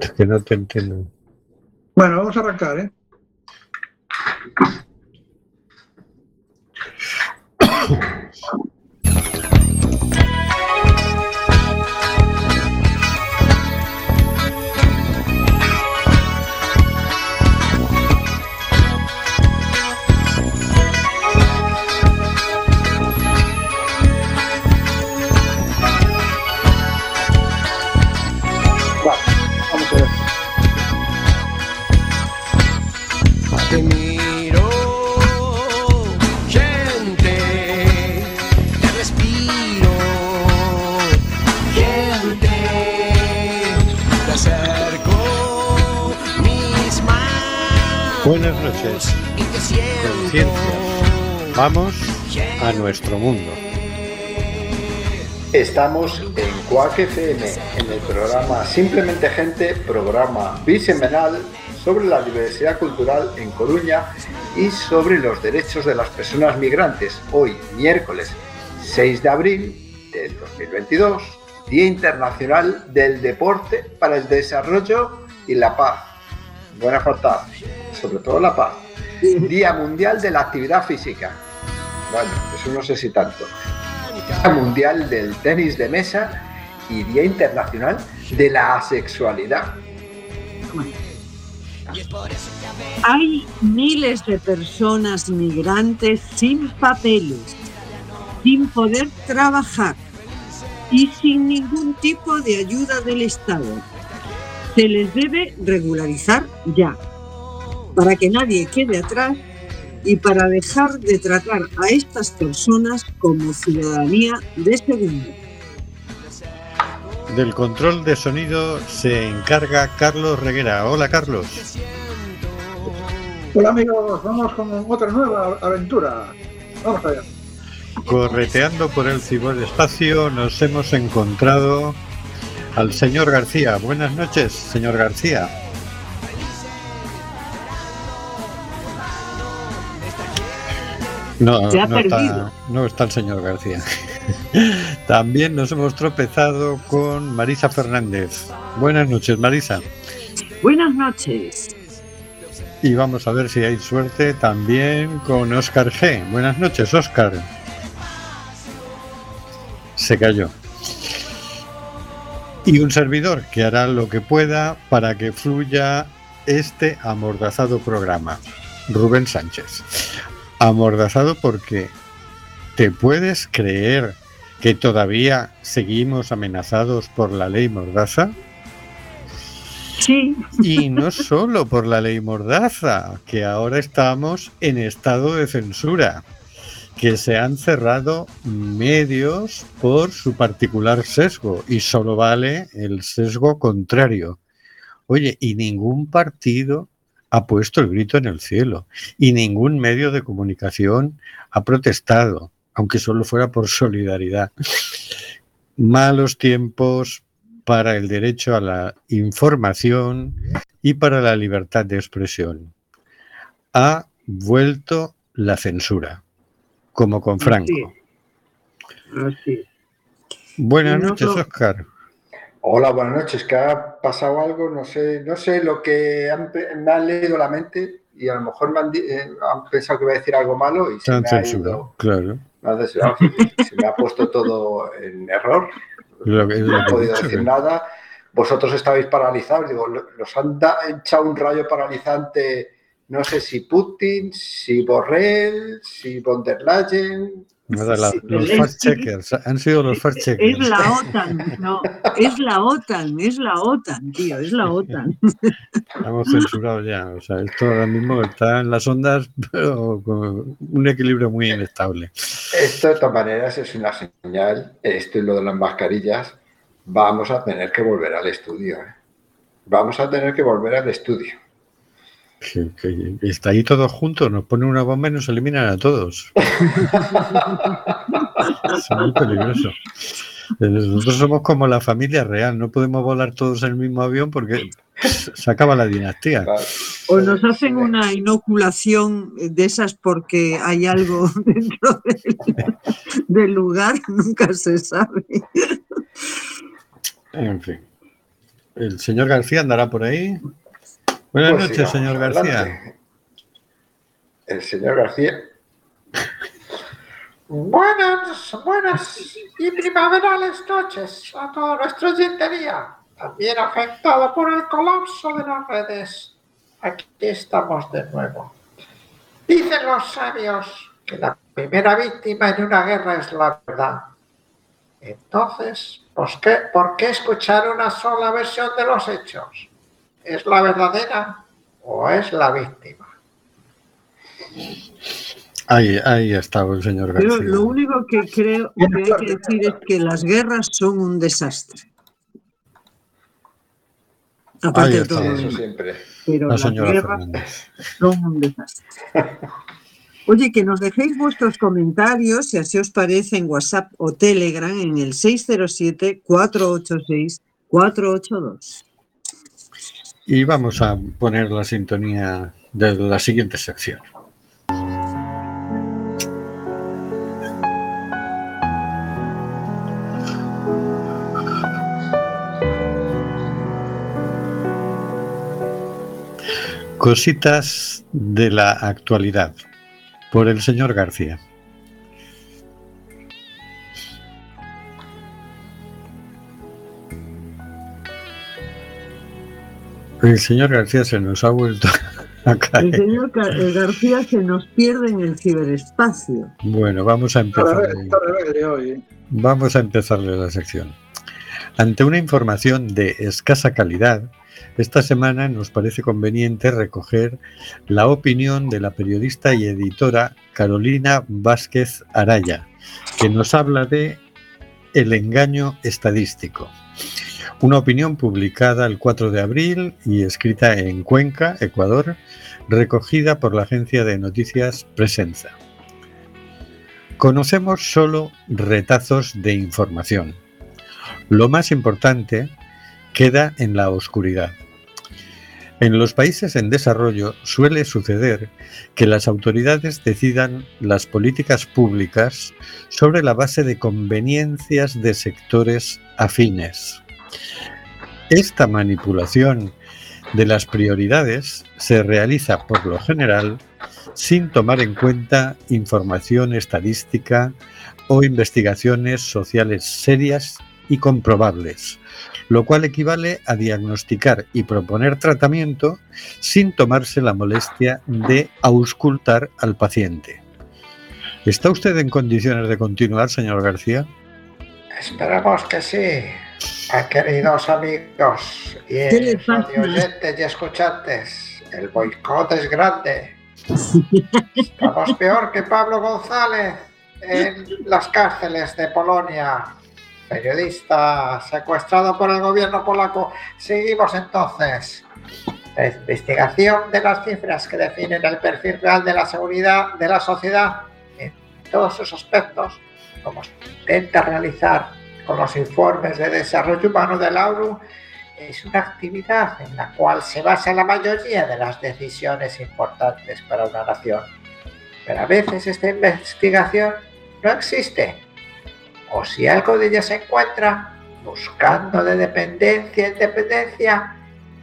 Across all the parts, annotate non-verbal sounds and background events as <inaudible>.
Es que no te entiendo. Bueno, vamos a arrancar, ¿eh? Vamos a nuestro mundo. Estamos en Cuac FM, en el programa Simplemente Gente, programa bisemanal sobre la diversidad cultural en Coruña y sobre los derechos de las personas migrantes. Hoy, miércoles 6 de abril del 2022, Día Internacional del Deporte para el Desarrollo y la Paz. Buena falta, sobre todo la paz. Día Mundial de la Actividad Física. Bueno, eso no sé si tanto. Mundial del Tenis de Mesa y Día Internacional de la Asexualidad. Hay miles de personas migrantes sin papeles, sin poder trabajar y sin ningún tipo de ayuda del Estado. Se les debe regularizar ya, para que nadie quede atrás y para dejar de tratar a estas personas como ciudadanía de segunda. Del control de sonido se encarga Carlos Reguera. Hola Carlos. Hola amigos, vamos con otra nueva aventura. Vamos allá. Correteando por el ciberespacio nos hemos encontrado al señor García. Buenas noches, señor García. No, <laughs> Se ha no, está, no está el señor García. <laughs> También nos hemos tropezado con Marisa Fernández. Buenas noches, Marisa. Buenas noches. Y vamos a ver si hay suerte también con Oscar G. Buenas noches, Oscar. Se cayó. Y un servidor que hará lo que pueda para que fluya este amordazado programa. Rubén Sánchez. Amordazado porque ¿te puedes creer que todavía seguimos amenazados por la ley Mordaza? Sí, Y no <laughs> solo por la ley Mordaza, que ahora estamos en estado de censura, que se han cerrado medios por su particular sesgo y solo vale el sesgo contrario. Oye, y ningún partido ha puesto el grito en el cielo y ningún medio de comunicación ha protestado, aunque solo fuera por solidaridad. Malos tiempos para el derecho a la información y para la libertad de expresión. Ha vuelto la censura, como con Franco. así. Buenas No, noches, no. Oscar. Hola, buenas noches. ¿Qué ha pasado algo? No sé, no sé lo que han me han leído la mente y a lo mejor me han, eh, han pensado que iba a decir algo malo y se han me ha ido. claro. <laughs> Se me ha puesto todo en error. Lo que- es lo No he que podido dicho, decir que- nada. Vosotros estabais paralizados. Digo, lo- los han da- echado un rayo paralizante. No sé si Putin, si Borrell, si von der Leyen. Nada, la- Sí, los es- fact checkers, han sido los fact Es la OTAN, no, es la OTAN, es la OTAN, tío, es la OTAN. <laughs> Hemos censurado ya. O sea, esto ahora mismo está en las ondas, pero con un equilibrio muy inestable. Esto de todas maneras es una señal. Esto y lo de las mascarillas. Vamos a tener que volver al estudio. ¿eh? Vamos a tener que volver al estudio. Que, que está ahí todos juntos, nos ponen una bomba y nos eliminan a todos. <laughs> es muy peligroso. Nosotros somos como la familia real, no podemos volar todos en el mismo avión porque se acaba la dinastía. O nos hacen una inoculación de esas porque hay algo <laughs> dentro del, del lugar, nunca se sabe. En fin. El señor García andará por ahí. Buenas Pues noches, señor García. adelante. El señor García. Buenas, buenas y primaverales noches a toda nuestra oyentería, también afectado por el colapso de las redes. Aquí estamos de nuevo. Dicen los sabios que la primera víctima en una guerra es la verdad. Entonces, ¿por qué, ¿por qué escuchar una sola versión de los hechos? ¿Es la verdadera o es la víctima? Ahí, ahí está el señor García. lo único que creo que hay que decir es que las guerras son un desastre. Aparte Ahí de todo Eso siempre. pero La las guerras Fernández. son un desastre. Oye, que nos dejéis vuestros comentarios, si así os parece, en WhatsApp o Telegram en el 607-486-482. Y vamos a poner la sintonía de la siguiente sección. Cositas de la actualidad por el señor García. El señor García se nos ha vuelto <laughs> a El caer. señor Ca- eh, García se nos pierde en el ciberespacio. Bueno, vamos a Está empezar. rebelde, está rebelde hoy. Vamos a empezarle la sección. Ante una información de escasa calidad, esta semana nos parece conveniente recoger la opinión de la periodista y editora Carolina Vázquez Araya, que nos habla de el engaño estadístico. Una opinión publicada el 4 de abril y escrita en Cuenca, Ecuador, recogida por la agencia de noticias Presenza. Conocemos solo retazos de información. Lo más importante queda en la oscuridad. En los países en desarrollo suele suceder que las autoridades decidan las políticas públicas sobre la base de conveniencias de sectores afines. Esta manipulación de las prioridades se realiza por lo general sin tomar en cuenta información estadística o investigaciones sociales serias y comprobables, lo cual equivale a diagnosticar y proponer tratamiento sin tomarse la molestia de auscultar al paciente. ¿Está usted en condiciones de continuar, señor García? Esperemos que sí, a queridos amigos y oyentes y escuchantes. El boicot es grande. Estamos peor que Pablo González en las cárceles de Polonia. Periodista secuestrado por el gobierno polaco. Seguimos entonces. La investigación de las cifras que definen el perfil real de la seguridad de la sociedad en todos sus aspectos, como intenta realizar con los informes de desarrollo humano de la ONU, es una actividad en la cual se basa la mayoría de las decisiones importantes para una nación. Pero a veces esta investigación no existe. O si algo de ella se encuentra, buscando de dependencia en dependencia,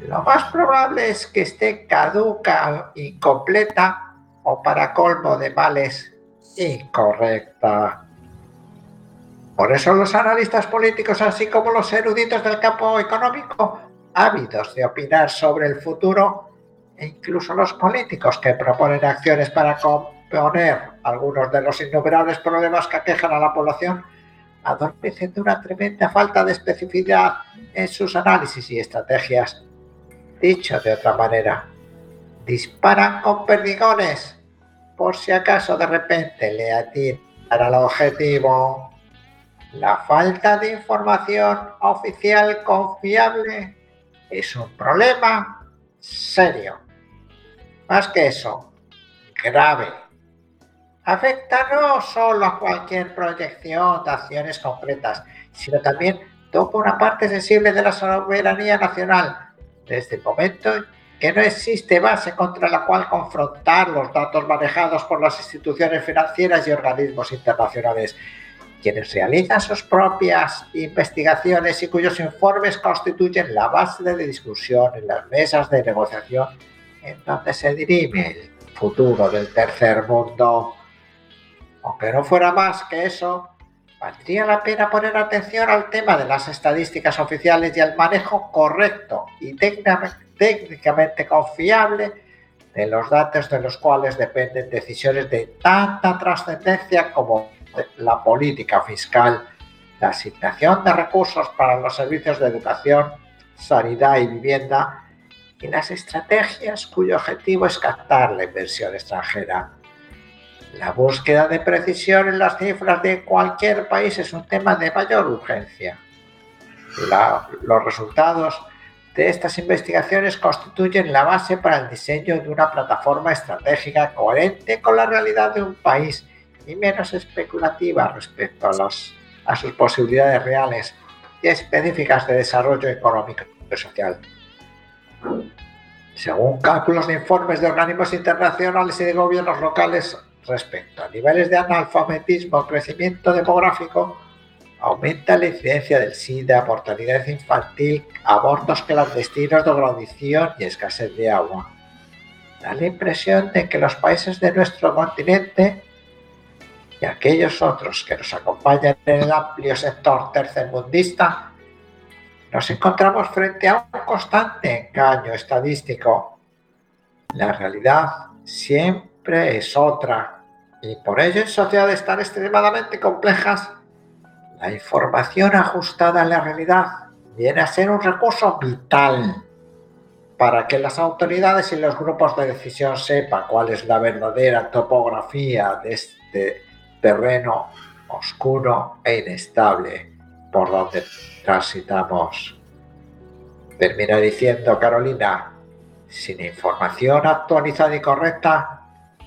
lo más probable es que esté caduca, incompleta o para colmo de males, incorrecta. Por eso los analistas políticos, así como los eruditos del campo económico, ávidos de opinar sobre el futuro, e incluso los políticos que proponen acciones para componer algunos de los innumerables problemas que aquejan a la población, adormecen de una tremenda falta de especificidad en sus análisis y estrategias. Dicho de otra manera, disparan con perdigones por si acaso de repente le atinan al objetivo. La falta de información oficial confiable es un problema serio. Más que eso, grave. Afecta no solo a cualquier proyección de acciones concretas, sino también toca una parte sensible de la soberanía nacional, desde el momento en que no existe base contra la cual confrontar los datos manejados por las instituciones financieras y organismos internacionales quienes realizan sus propias investigaciones y cuyos informes constituyen la base de discusión en las mesas de negociación en donde se dirime el futuro del tercer mundo. Aunque no fuera más que eso, valdría la pena poner atención al tema de las estadísticas oficiales y al manejo correcto y técnicamente, confiable de los datos de los cuales dependen decisiones de tanta trascendencia como la política fiscal, la asignación de recursos para los servicios de educación, sanidad y vivienda y las estrategias cuyo objetivo es captar la inversión extranjera. La búsqueda de precisión en las cifras de cualquier país es un tema de mayor urgencia. Los resultados de estas investigaciones constituyen la base para el diseño de una plataforma estratégica coherente con la realidad de un país y menos especulativa respecto a, los- a sus posibilidades reales y específicas de desarrollo económico y social. Según cálculos de informes de organismos internacionales y de gobiernos locales respecto a niveles de analfabetismo crecimiento demográfico, aumenta la incidencia del SIDA, mortalidad infantil, abortos clandestinos, drogadicción y escasez de agua. Da la impresión de que los países de nuestro continente y aquellos otros que nos acompañan en el amplio sector tercermundista, nos encontramos frente a un constante engaño estadístico. La realidad siempre es otra y por ello en sociedades tan extremadamente complejas, la información ajustada a la realidad viene a ser un recurso vital para que las autoridades y los grupos de decisión sepan cuál es la verdadera topografía de este terreno oscuro e inestable por donde transitamos. Termina diciendo Carolina, sin información actualizada y correcta,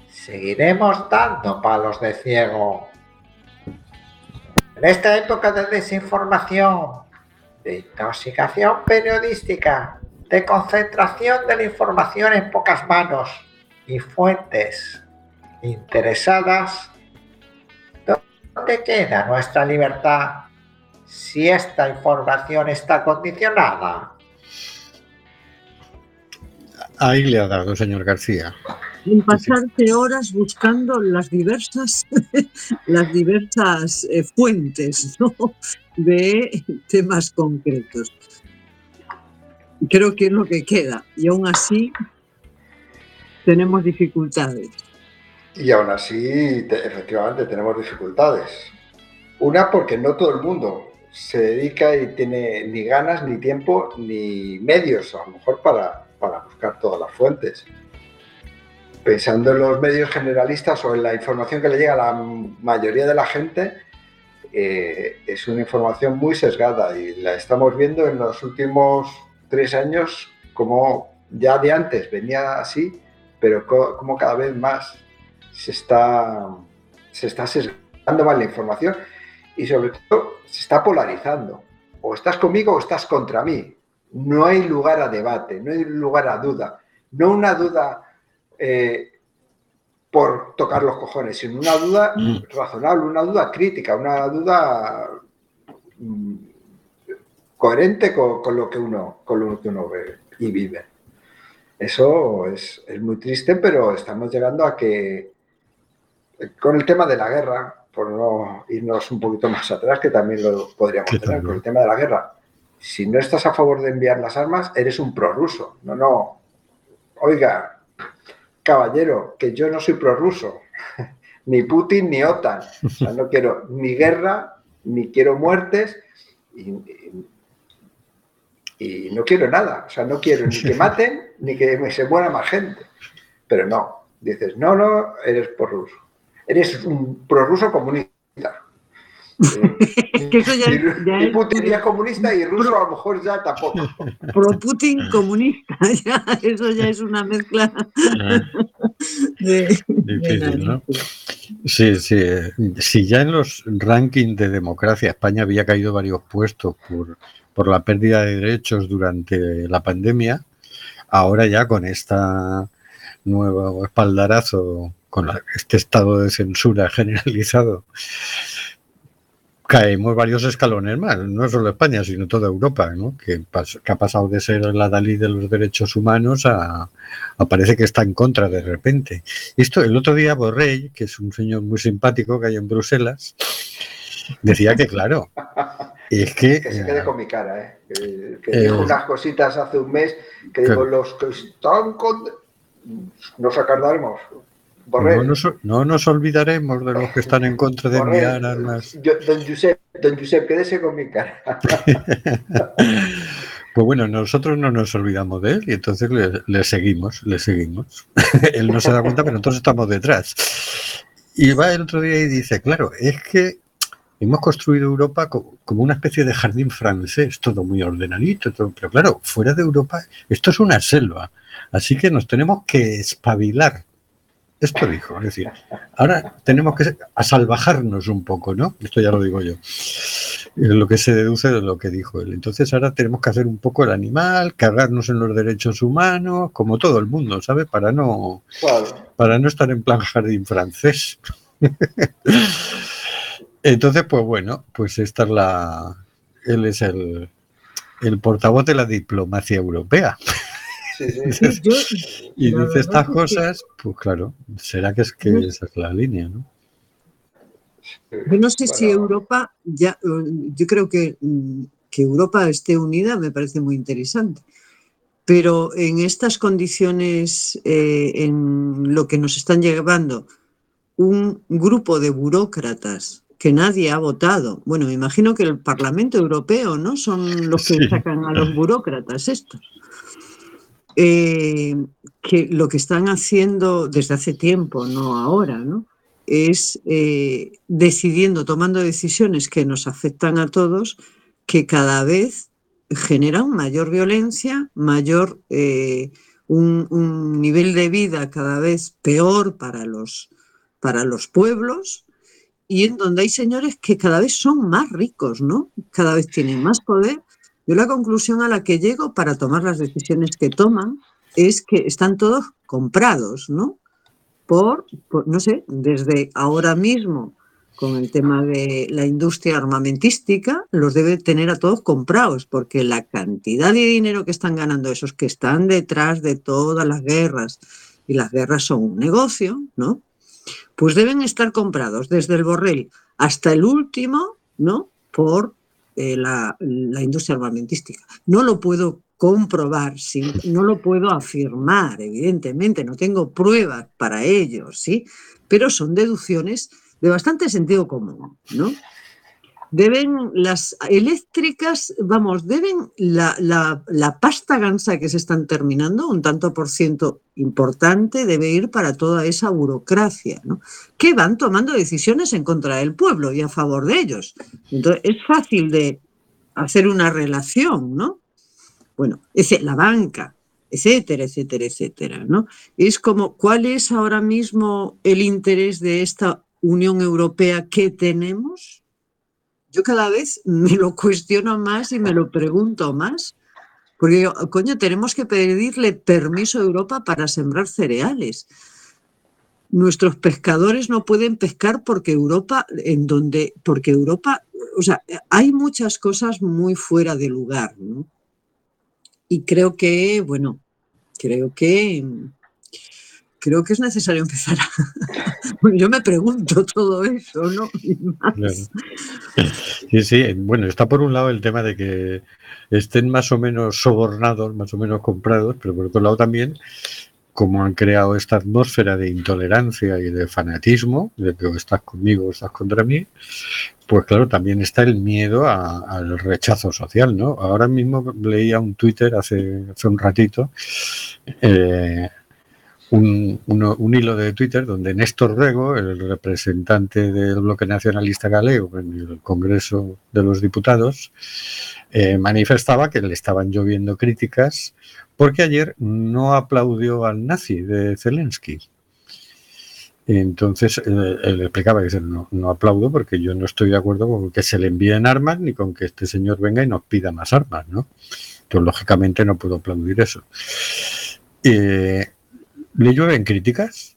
seguiremos dando palos de ciego. En esta época de desinformación, de intoxicación periodística, de concentración de la información en pocas manos y fuentes interesadas, ¿dónde queda nuestra libertad si esta información está condicionada? Ahí le ha dado, señor García. En pasarte horas buscando las diversas, <laughs> las diversas eh, fuentes <laughs> ¿no? de temas concretos. Creo que es lo que queda. Y aún así tenemos dificultades. Y aún así, te- efectivamente, tenemos dificultades. Una, porque no todo el mundo se dedica y tiene ni ganas, ni tiempo, ni medios, a lo mejor, para, para buscar todas las fuentes. Pensando en los medios generalistas o en la información que le llega a la mayoría de la gente, eh, es una información muy sesgada y la estamos viendo en los últimos tres años como ya de antes venía así, pero co- como cada vez más se está, se está sesgando más la información y sobre todo se está polarizando. O estás conmigo o estás contra mí. No hay lugar a debate, no hay lugar a duda. No una duda eh, por tocar los cojones, sino una duda Mm. razonable, una duda crítica, una duda mm, coherente con, con lo que uno, con lo que uno ve y vive. Eso es, es muy triste, pero estamos llegando a que con el tema de la guerra, por no irnos un poquito más atrás, que también lo podríamos tener también. con el tema de la guerra. Si no estás a favor de enviar las armas, eres un prorruso. No, no. Oiga, caballero, que yo no soy prorruso. <laughs> Ni Putin ni OTAN. O sea, no quiero ni guerra, ni quiero muertes, y, y- y no quiero nada. O sea, no quiero ni que <laughs> maten, ni que me- se muera más gente. Pero no. Dices, no, no, eres prorruso. Eres un prorruso comunista. <laughs> Eh, Que eso ya, y, es- ya y es Putin ya es comunista y ruso a lo mejor ya tampoco. <laughs> pro Putin comunista. <laughs> ya, eso ya es una mezcla Ah, de, Difícil, ¿no? Sí, sí. eh, Si ya en los rankings de democracia España había caído varios puestos por, por la pérdida de derechos durante la pandemia, ahora ya con esta nuevo espaldarazo, con la- este estado de censura <laughs> generalizado, caemos varios escalones más, no solo España, sino toda Europa, ¿no? que, que ha pasado de ser la Dalí de los derechos humanos a, a parece que está en contra de repente. Esto, el otro día Borrell, que es un señor muy simpático que hay en Bruselas, decía que claro, es que... Que <laughs> se quede con mi cara, ¿eh? Que, que Eh, dijo unas cositas hace un mes que digo, Claro. los que están con... Nos acordaremos. No nos, no nos olvidaremos de los que están en contra de Borrell, enviar armas. yo- don Josep, don Josep, quédese con mi cara. <laughs> Pues bueno, nosotros no nos olvidamos de él y entonces le, le seguimos, le seguimos. <laughs> él no se da cuenta, pero nosotros estamos detrás. Y va el otro día y dice, claro, es que hemos construido Europa co- como una especie de jardín francés, todo muy ordenadito, todo, pero claro, fuera de Europa esto es una selva, así que nos tenemos que espabilar. Esto dijo, es decir, ahora tenemos que a salvajarnos un poco, ¿no? Esto ya lo digo yo. Lo que se deduce de lo que dijo él. Entonces ahora tenemos que hacer un poco el animal, cagarnos en los derechos humanos, como todo el mundo, ¿sabe? Para no, Claro. para no estar en plan jardín francés. Entonces, pues bueno, pues esta es la. Él es el, el portavoz de la diplomacia europea. Sí, sí. <laughs> Sí, yo- Y dice estas es que- cosas, pues claro, será que es que esa es la línea, ¿no? Yo no sé si Europa, ya, eh, yo creo que, mm, que Europa esté unida me parece muy interesante. Pero en estas condiciones, eh, en lo que nos están llevando, un grupo de burócratas que nadie ha votado, bueno, me imagino que el Parlamento Europeo, ¿no? Son los que Sí. sacan a los <laughs> burócratas estos. Eh, que lo que están haciendo desde hace tiempo, no ahora, ¿no? es eh, decidiendo, tomando decisiones que nos afectan a todos, que cada vez generan mayor violencia, mayor eh, un, un nivel de vida cada vez peor para los, para los pueblos y en donde hay señores que cada vez son más ricos, ¿no? Cada vez tienen más poder. Yo la conclusión a la que llego para tomar las decisiones que toman es que están todos comprados, ¿no? por, no sé, desde ahora mismo con el tema de la industria armamentística, los debe tener a todos comprados, porque la cantidad de dinero que están ganando esos que están detrás de todas las guerras, y las guerras son un negocio, ¿no? Pues deben estar comprados desde el Borrell hasta el último, ¿no? Por eh, la, industria armamentística. No lo puedo comprobar, ¿sí? no lo puedo afirmar, evidentemente, no tengo pruebas para ello, ¿sí? Pero son deducciones de bastante sentido común, ¿no? Deben las eléctricas, vamos, deben la, la, pasta gansa que se están terminando, un tanto por ciento importante, debe ir para toda esa burocracia, ¿no? Que van tomando decisiones en contra del pueblo y a favor de ellos. Entonces, es fácil de hacer una relación, ¿no? bueno, ese, la banca, etcétera, etcétera, etcétera, ¿no? Es como, ¿cuál es ahora mismo el interés de esta Unión Europea que tenemos? Yo cada vez me lo cuestiono más y me lo pregunto más, porque yo, coño, tenemos que pedirle permiso a Europa para sembrar cereales. Nuestros pescadores no pueden pescar porque Europa, en donde, porque Europa, o sea, hay muchas cosas muy fuera de lugar, ¿no? y creo que, bueno, creo que creo que es necesario empezar <laughs> yo me pregunto todo eso, ¿no? Sí, sí, bueno, está por un lado el tema de que estén más o menos sobornados, más o menos comprados, pero por otro lado también como han creado esta atmósfera de intolerancia y de fanatismo, de que o estás conmigo o estás contra mí, pues claro, también está el miedo al rechazo social, ¿no? Ahora mismo leía un Twitter hace, hace un ratito, eh, un, un, hilo de Twitter donde Néstor Rego, el representante del bloque nacionalista galego en el Congreso de los Diputados, eh, manifestaba que le estaban lloviendo críticas porque ayer no aplaudió al nazi de Zelensky. Entonces eh, él explicaba que no, no, aplaudo porque yo no estoy de acuerdo con que se le envíen armas ni con que este señor venga y nos pida más armas, ¿no? Entonces, lógicamente no puedo aplaudir eso. Eh, ¿Le llueven críticas?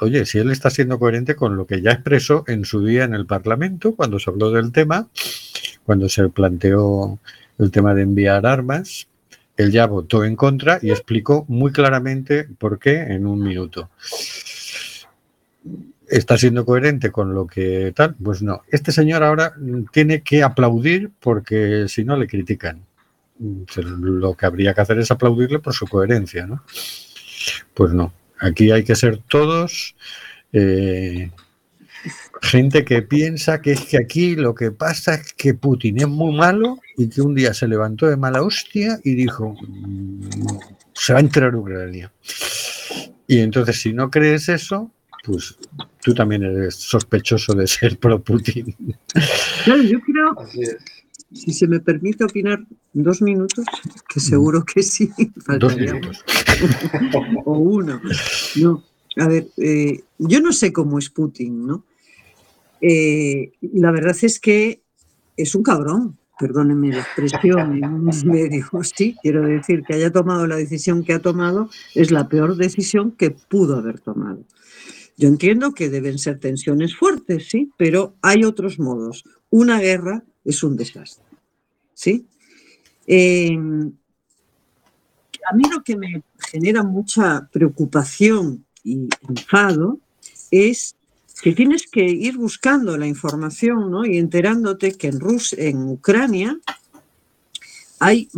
Oye, si él está siendo coherente con lo que ya expresó en su día en el Parlamento, cuando se habló del tema, cuando se planteó el tema de enviar armas, él ya votó en contra y explicó muy claramente por qué en un minuto. ¿Está siendo coherente con lo que tal? Pues no. Este señor ahora tiene que aplaudir porque si no le critican. Lo que habría que hacer es aplaudirle por su coherencia, ¿no? Pues no. Aquí hay que ser todos eh, gente que piensa que es que aquí lo que pasa es que Putin es muy malo y que un día se levantó de mala hostia y dijo "Mm, se va a enterar Ucrania. Y entonces si no crees eso, pues tú también eres sospechoso de ser pro Putin. Claro, yo creo, Así es. Si se me permite opinar dos minutos, que seguro que sí, <laughs> Dos faltaría minutos. <laughs> o uno. No, a ver, eh, yo no sé cómo es Putin, ¿no? Eh, la verdad es que es un cabrón, perdónenme la expresión en unos <laughs> medios, sí, quiero decir que haya tomado la decisión que ha tomado es la peor decisión que pudo haber tomado. Yo entiendo que deben ser tensiones fuertes, sí, pero hay otros modos. Una guerra es un desastre, ¿sí? Eh, a mí lo que me genera mucha preocupación y enfado es que tienes que ir buscando la información ¿no? y enterándote que en, Rus en Ucrania hay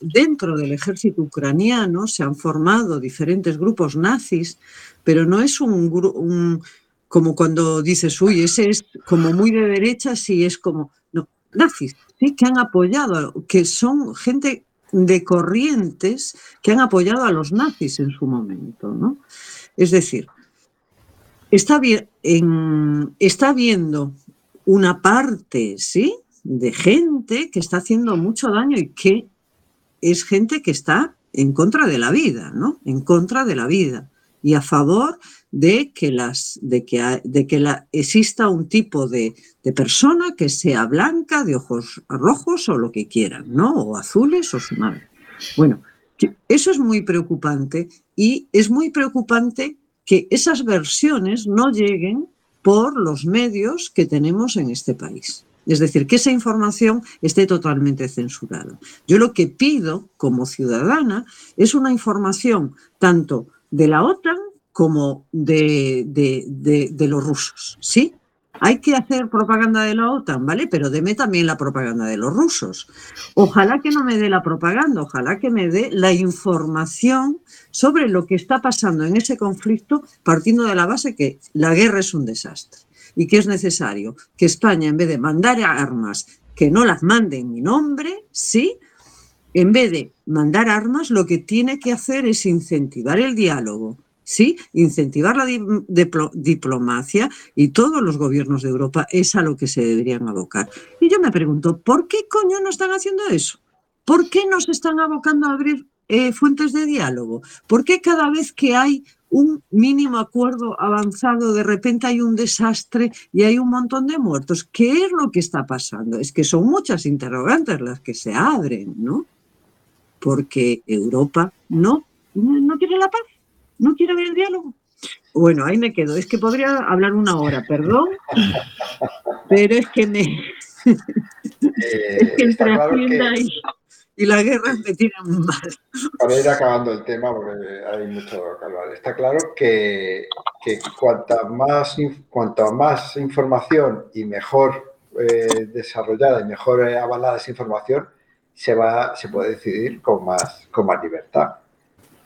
dentro del ejército ucraniano se han formado diferentes grupos nazis, pero no es un, un- como cuando dices, uy, ese es como muy de derecha, sí es como, no, nazis, sí, que han apoyado, que son gente de corrientes que han apoyado a los nazis en su momento, ¿no? Es decir, está, bien, en- está viendo una parte, ¿sí? De gente que está haciendo mucho daño y que es gente que está en contra de la vida, ¿no? En contra de la vida y a favor de que, las, de que, de que exista un tipo de, persona que sea blanca, de ojos rojos o lo que quieran, ¿no? O azules o su madre. Bueno, eso es muy preocupante y es muy preocupante que esas versiones no lleguen por los medios que tenemos en este país. Es decir, que esa información esté totalmente censurada. Yo lo que pido como ciudadana es una información tanto de la OTAN como de, de- de- los rusos. ¿Sí? Hay que hacer propaganda de la OTAN, ¿vale? Pero deme también la propaganda de los rusos. Ojalá que no me dé la propaganda, ojalá que me dé la información sobre lo que está pasando en ese conflicto, partiendo de la base que la guerra es un desastre y que es necesario que España, en vez de mandar armas, que no las mande en mi nombre, sí, en vez de mandar armas, lo que tiene que hacer es incentivar el diálogo, ¿sí? Incentivar la di- diplo- diplomacia y todos los gobiernos de Europa es a lo que se deberían abocar. Y yo me pregunto, ¿por qué coño no están haciendo eso? ¿Por qué no se están abocando a abrir eh, fuentes de diálogo? ¿Por qué cada vez que hay un mínimo acuerdo avanzado, de repente hay un desastre y hay un montón de muertos? ¿Qué es lo que está pasando? Es que son muchas interrogantes las que se abren, ¿no? Porque Europa no, no, quiere la paz, no quiere ver el diálogo. Bueno, ahí me quedo. Es que podría hablar una hora, perdón, pero es que me, Eh, es que entre Hacienda que, y, y la guerra me tienen mal. para ir acabando el tema, porque hay mucho que hablar, está claro que, que cuanta, más, cuanta más información y mejor eh, desarrollada y mejor eh, avalada esa información, se, va, se puede decidir con más, con más libertad.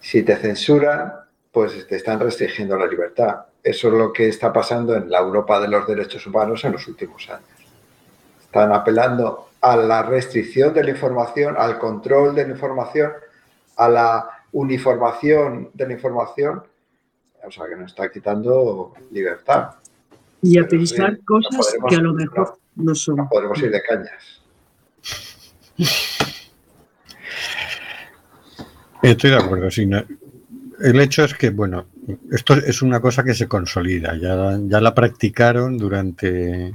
Si te censuran, pues te están restringiendo la libertad. Eso es lo que está pasando en la Europa de los derechos humanos en los últimos años. Están apelando a la restricción de la información, al control de la información, a la uniformación de la información, o sea que nos está quitando libertad. Y a pensar no cosas que a lo mejor no son. No podremos ir de cañas. Estoy de acuerdo, sí. El hecho es que, bueno, esto es una cosa que se consolida. Ya, ya la practicaron durante,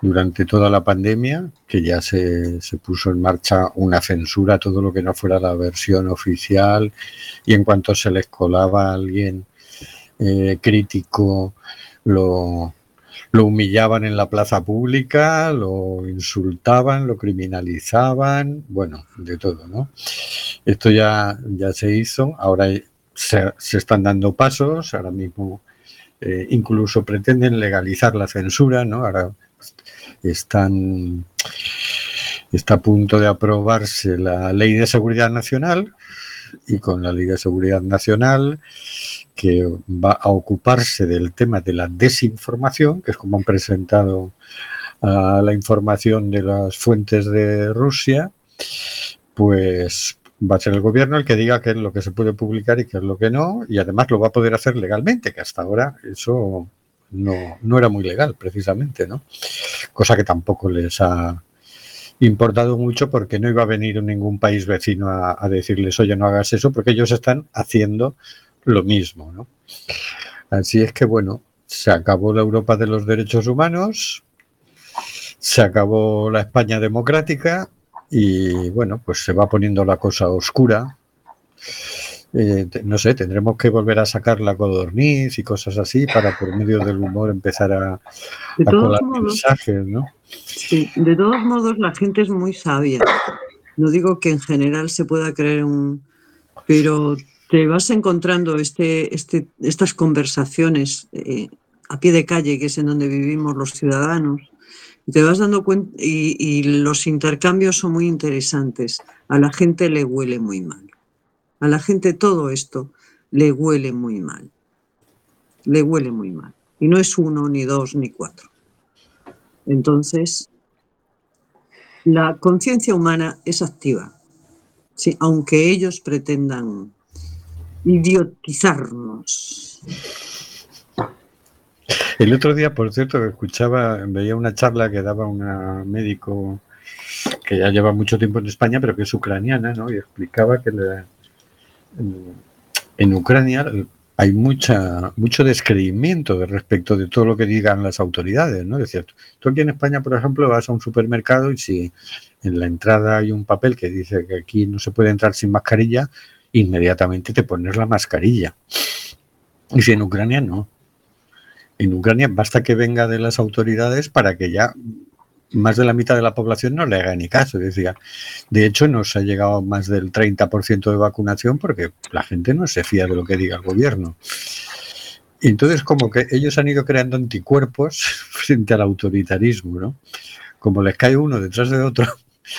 durante toda la pandemia, que ya se, se puso en marcha una censura a todo lo que no fuera la versión oficial y en cuanto se les colaba a alguien eh, crítico lo, lo humillaban en la plaza pública, lo insultaban, lo criminalizaban, bueno, de todo, ¿no? Esto ya, ya se hizo, ahora se, se están dando pasos, ahora mismo eh, incluso pretenden legalizar la censura, ¿no? Ahora están está a punto de aprobarse la Ley de Seguridad Nacional y con la Ley de Seguridad Nacional que va a ocuparse del tema de la desinformación, que es como han presentado a la información de las fuentes de Rusia, pues va a ser el gobierno el que diga qué es lo que se puede publicar y qué es lo que no, y además lo va a poder hacer legalmente, que hasta ahora eso no, no era muy legal, precisamente, ¿no? Cosa que tampoco les ha importado mucho porque no iba a venir ningún país vecino a decirles, oye, no hagas eso, porque ellos están haciendo lo mismo, ¿no? Así es que, bueno, se acabó la Europa de los derechos humanos, se acabó la España democrática y, bueno, pues se va poniendo la cosa oscura. Eh, no sé, tendremos que volver a sacar la codorniz y cosas así para por medio del humor empezar a, a colar modos, mensajes, ¿no? sí, de todos modos la gente es muy sabia. No digo que en general se pueda creer un, pero te vas encontrando este, este, estas conversaciones eh, a pie de calle, que es en donde vivimos los ciudadanos, y te vas dando cuenta, y, y los intercambios son muy interesantes. A la gente le huele muy mal. A la gente todo esto le huele muy mal. Le huele muy mal. Y no es uno, ni dos, ni cuatro. Entonces, la conciencia humana es activa. Sí, aunque ellos pretendan idiotizarnos. El otro día, por cierto, escuchaba, veía una charla que daba una médico que ya lleva mucho tiempo en España, pero que es ucraniana, ¿no? Y explicaba que en Ucrania hay mucha mucho descreimiento de respecto de todo lo que digan las autoridades, ¿no? Es cierto. Tú aquí en España, por ejemplo, vas a un supermercado y si en la entrada hay un papel que dice que aquí no se puede entrar sin mascarilla, inmediatamente te pones la mascarilla. Y si en Ucrania no. En Ucrania basta que venga de las autoridades para que ya más de la mitad de la población no le haga ni caso. Decir, de hecho, nos ha llegado más del 30% de vacunación porque la gente no se fía de lo que diga el gobierno. Y entonces, como que ellos han ido creando anticuerpos <laughs> frente al autoritarismo, ¿no? Como les cae uno detrás de otro,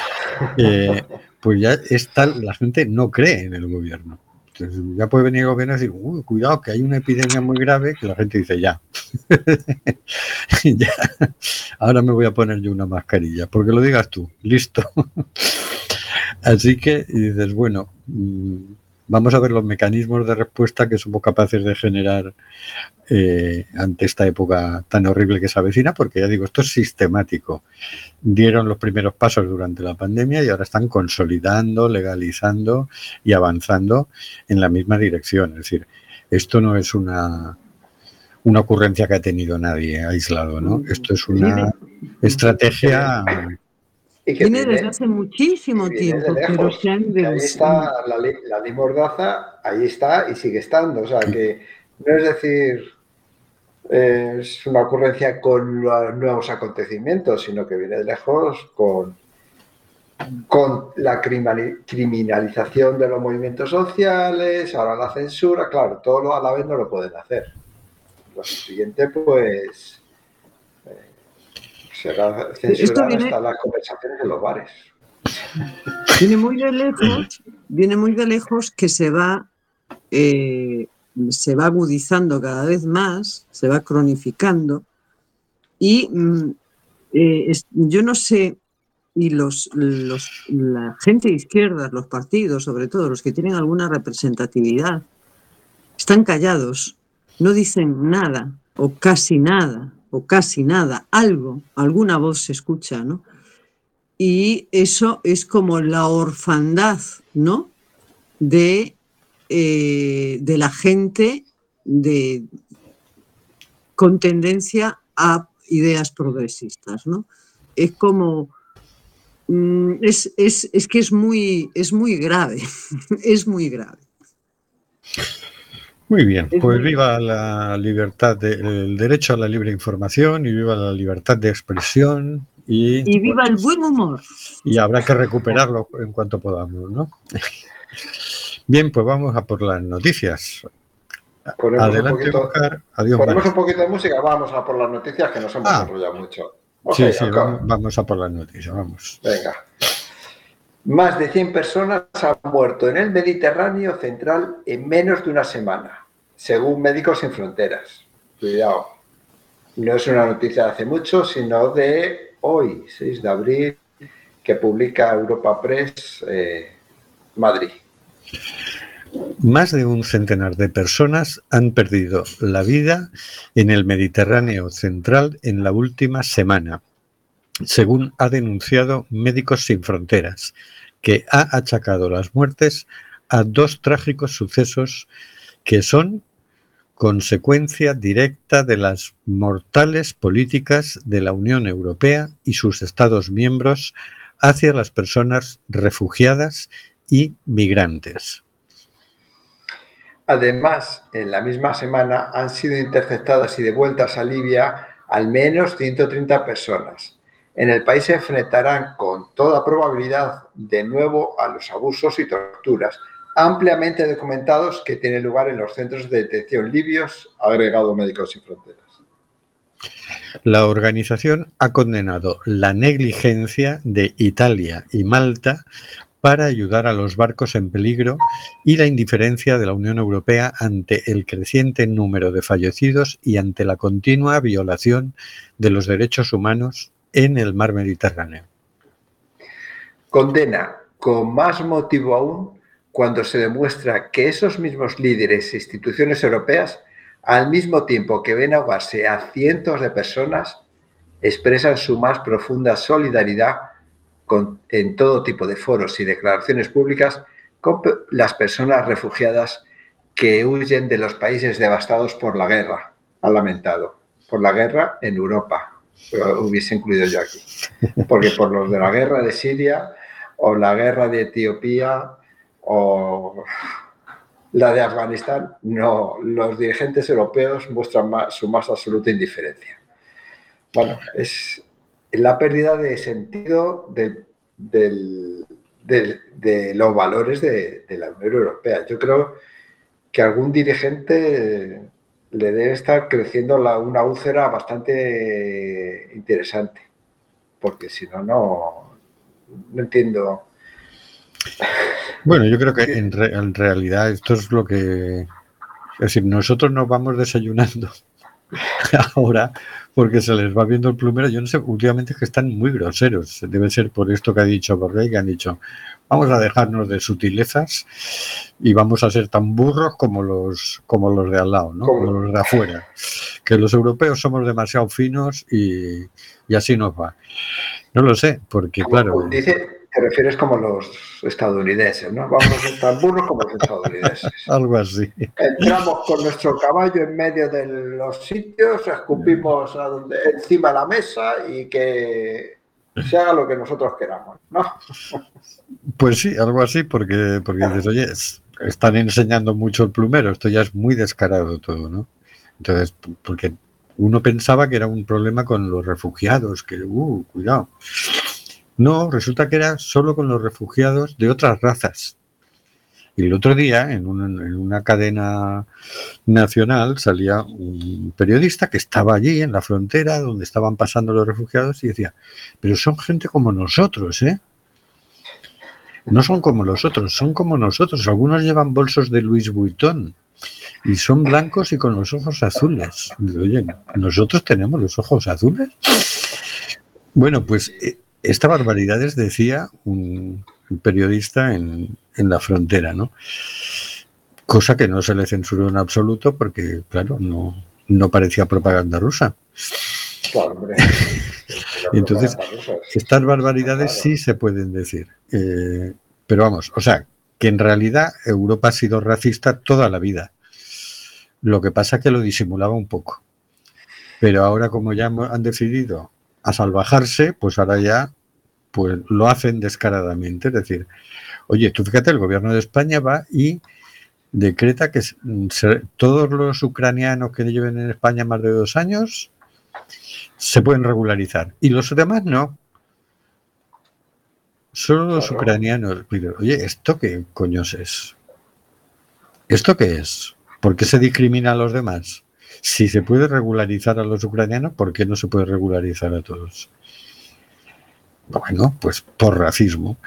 <laughs> eh, pues ya está, la gente no cree en el gobierno. Entonces, ya puede venir el gobierno y decir, uy, cuidado, que hay una epidemia muy grave, que la gente dice, ya. <laughs> ya. Ahora me voy a poner yo una mascarilla, porque lo digas tú, listo. <laughs> Así que dices, bueno, mm, vamos a ver los mecanismos de respuesta que somos capaces de generar eh, ante esta época tan horrible que se avecina, porque ya digo, esto es sistemático. Dieron los primeros pasos durante la pandemia y ahora están consolidando, legalizando y avanzando en la misma dirección. Es decir, esto no es una, una ocurrencia que ha tenido nadie aislado, ¿no? Esto es una estrategia. Viene desde hace muchísimo tiempo, pero se han ahí está la ley, la ley Mordaza, ahí está y sigue estando. O sea, que no es decir, eh, es una ocurrencia con los nuevos acontecimientos, sino que viene de lejos con, con la criminali- criminalización de los movimientos sociales, ahora la censura, claro, todo a la vez no lo pueden hacer. Lo siguiente, pues, será censurar viene- hasta las conversaciones en los bares. Viene muy de lejos, viene muy de lejos que se va, eh, se va agudizando cada vez más, se va cronificando. Y mm, eh, yo no sé, y los, los- la gente de izquierda, los partidos, sobre todo los que tienen alguna representatividad, están callados, no dicen nada, o casi nada, o casi nada, algo, alguna voz se escucha, ¿no? Y eso es como la orfandad, ¿no? De, eh, de la gente de, con tendencia a ideas progresistas, ¿no? Es como. mm, Es, es- es que es muy, es muy grave, <laughs> es muy grave. Muy bien, Es pues viva la libertad, de- el derecho a la libre información y viva la libertad de expresión y, Y viva el buen humor. y habrá que recuperarlo en cuanto podamos, ¿no? Bien, pues vamos a por las noticias. Ponemos un poquito- Oscar. Adiós, Ponemos un poquito de música, vamos a por las noticias que nos hemos Ah. enrollado mucho. Sí, sí, vamos, vamos a por las noticias, vamos. Venga. Más de 100 personas han muerto en el Mediterráneo central en menos de una semana, según Médicos Sin Fronteras. Cuidado. No es una noticia de hace mucho, sino de hoy, 6 de abril, que publica Europa Press eh, Madrid. Más de un centenar de personas han perdido la vida en el Mediterráneo central en la última semana, según ha denunciado Médicos Sin Fronteras, que ha achacado las muertes a dos trágicos sucesos que son consecuencia directa de las mortales políticas de la Unión Europea y sus Estados miembros hacia las personas refugiadas y migrantes. Además, en la misma semana han sido interceptadas y devueltas a Libia al menos 130 personas. En el país se enfrentarán con toda probabilidad de nuevo a los abusos y torturas ampliamente documentados que tienen lugar en los centros de detención libios, agregado Médicos Sin Fronteras. La organización ha condenado la negligencia de Italia y Malta para ayudar a los barcos en peligro y la indiferencia de la Unión Europea ante el creciente número de fallecidos y ante la continua violación de los derechos humanos en el mar Mediterráneo. Condena con más motivo aún cuando se demuestra que esos mismos líderes e instituciones europeas, al mismo tiempo que ven ahogarse a cientos de personas, expresan su más profunda solidaridad en todo tipo de foros y declaraciones públicas con las personas refugiadas que huyen de los países devastados por la guerra, ha lamentado, por la guerra en Europa, Lo hubiese incluido yo aquí, porque por los de la guerra de Siria o la guerra de Etiopía o la de Afganistán, no, los dirigentes europeos muestran su más absoluta indiferencia. Bueno, es la pérdida de sentido de, los valores de, la Unión Europea. Yo creo que algún dirigente le debe estar creciendo una úlcera bastante interesante, porque si no, no, no entiendo. Bueno, yo creo que en, re- en realidad esto es lo que... Es decir, nosotros nos vamos desayunando <laughs> ahora porque se les va viendo el plumero. Yo no sé, últimamente es que están muy groseros. Debe ser por esto que ha dicho Borrell, que han dicho, vamos a dejarnos de sutilezas y vamos a ser tan burros como los, como los de al lado, ¿no? Como- los de afuera. Que los europeos somos demasiado finos y, y así nos va. No lo sé, porque claro... Dice, te refieres como los estadounidenses, ¿no? Vamos a ser tan burros como los estadounidenses. <laughs> Algo así. Entramos con nuestro caballo en medio de los sitios, escupimos a donde, encima de la mesa y que se haga lo que nosotros queramos, ¿no? Pues sí, algo así, porque, porque dices, oye, es- están enseñando mucho el plumero, esto ya es muy descarado todo, ¿no? Entonces, porque uno pensaba que era un problema con los refugiados, que, uh, cuidado. No, resulta que era solo con los refugiados de otras razas. Y el otro día, en, un- en una cadena nacional, salía un periodista que estaba allí en la frontera donde estaban pasando los refugiados y decía, pero son gente como nosotros, ¿eh? No son como los otros, son como nosotros. Algunos llevan bolsos de Louis Vuitton y son blancos y con los ojos azules. Oye, ¿nosotros tenemos los ojos azules? Bueno, pues eh, esta barbaridades decía un periodista en, en la frontera, ¿no? Cosa que no se le censuró en absoluto porque, claro, no, no parecía propaganda rusa. <laughs> Entonces, Estas barbaridades sí se pueden decir. Eh, pero vamos, o sea, que en realidad Europa ha sido racista toda la vida. Lo que pasa es que lo disimulaba un poco. Pero ahora como ya han decidido a salvajarse, pues ahora ya pues lo hacen descaradamente. Es decir, oye, tú fíjate, el gobierno de España va y decreta que se- todos los ucranianos que lleven en España más de dos años se pueden regularizar y los demás no. Solo los Claro. ucranianos. Oye, ¿esto qué coños es? ¿Esto qué es? ¿Por qué se discrimina a los demás? Si se puede regularizar a los ucranianos, ¿por qué no se puede regularizar a todos? Bueno, pues por racismo.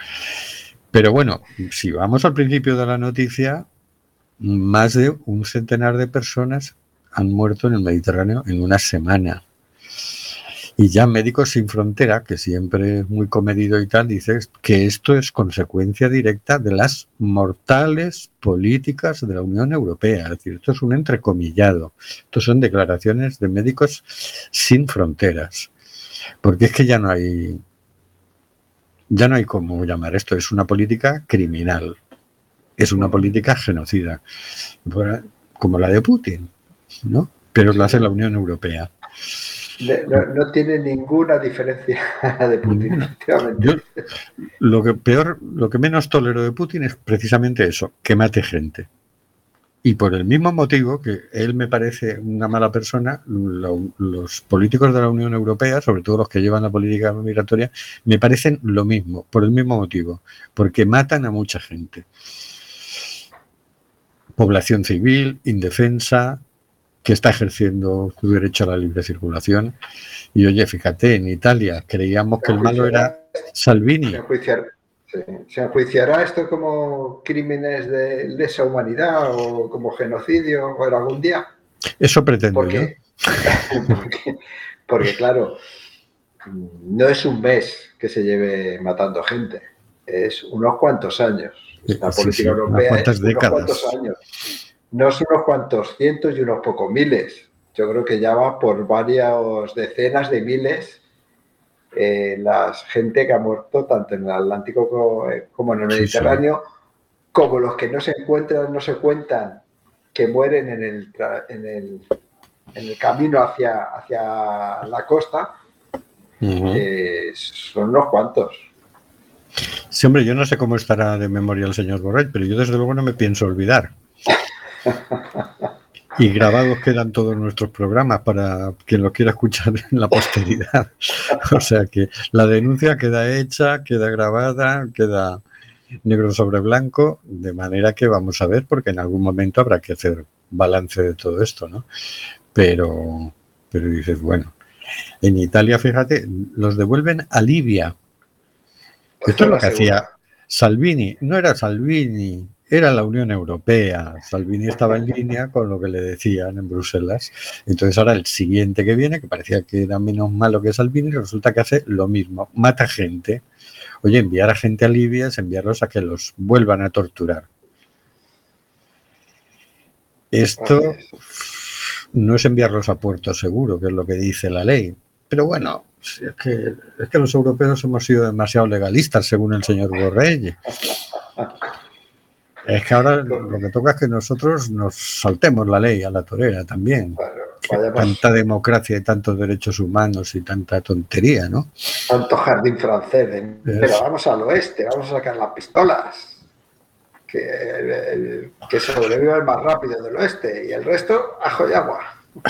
Pero bueno, si vamos al principio de la noticia, más de un centenar de personas han muerto en el Mediterráneo en una semana. Y ya Médicos Sin Frontera, que siempre es muy comedido y tal, dice que esto es consecuencia directa de las mortales políticas de la Unión Europea. Es decir, esto es un entrecomillado. Esto son declaraciones de Médicos Sin Fronteras. Porque es que ya no hay. Ya no hay cómo llamar esto. Es una política criminal. Es una política genocida. Como la de Putin, ¿no? Pero lo hace la Unión Europea. No, no tiene ninguna diferencia <laughs> de Putin, efectivamente. Yo lo que peor, lo que menos tolero de Putin es precisamente eso, que mate gente. Y por el mismo motivo que él me parece una mala persona, lo- los políticos de la Unión Europea, sobre todo los que llevan la política migratoria, me parecen lo mismo, por el mismo motivo, porque matan a mucha gente. Población civil, indefensa, que está ejerciendo su derecho a la libre circulación. Y oye, fíjate, en Italia creíamos que el malo era Salvini. Se enjuiciará, sí, se enjuiciará esto como crímenes de lesa humanidad o como genocidio o en algún día. Eso pretendo Porque, <laughs> porque, porque, claro, no es un mes que se lleve matando gente, es unos cuantos años. La Sí, política sí, unas europea cuantas es unos décadas. cuantos años. No son unos cuantos cientos y unos pocos miles. Yo creo que ya va por varias decenas de miles eh, la gente que ha muerto tanto en el Atlántico co- eh, como en el Sí, sí. Mediterráneo, como los que no se encuentran, no se cuentan, que mueren en el, en el, en el camino hacia, hacia la costa, eh, son unos cuantos. Sí, hombre, yo no sé cómo estará de memoria el señor Borrell, pero yo desde luego no me pienso olvidar. <laughs> Y grabados quedan todos nuestros programas para quien los quiera escuchar en la posteridad. <laughs> O sea que la denuncia queda hecha, queda grabada, queda negro sobre blanco, de manera que vamos a ver, porque en algún momento habrá que hacer balance de todo esto, ¿no? Pero, pero dices, bueno, en Italia, fíjate, los devuelven a Libia. Esto es lo que hacía Salvini. No era Salvini, era la Unión Europea. Salvini estaba en línea con lo que le decían en Bruselas. Entonces ahora el siguiente que viene, que parecía que era menos malo que Salvini, resulta que hace lo mismo. Mata gente. Oye, enviar a gente a Libia es enviarlos a que los vuelvan a torturar. Esto no es enviarlos a puerto seguro, que es lo que dice la ley. Pero bueno, si es que, es que los europeos hemos sido demasiado legalistas, según el señor Borrell. Es que ahora lo que toca es que nosotros nos saltemos la ley a la torera también. Bueno, Tanta democracia y tantos derechos humanos y tanta tontería, ¿no? tanto jardín francés. de- pero vamos al oeste, vamos a sacar las pistolas. Que, eh, que sobreviva el más rápido del oeste y el resto, ajo y agua. <laughs>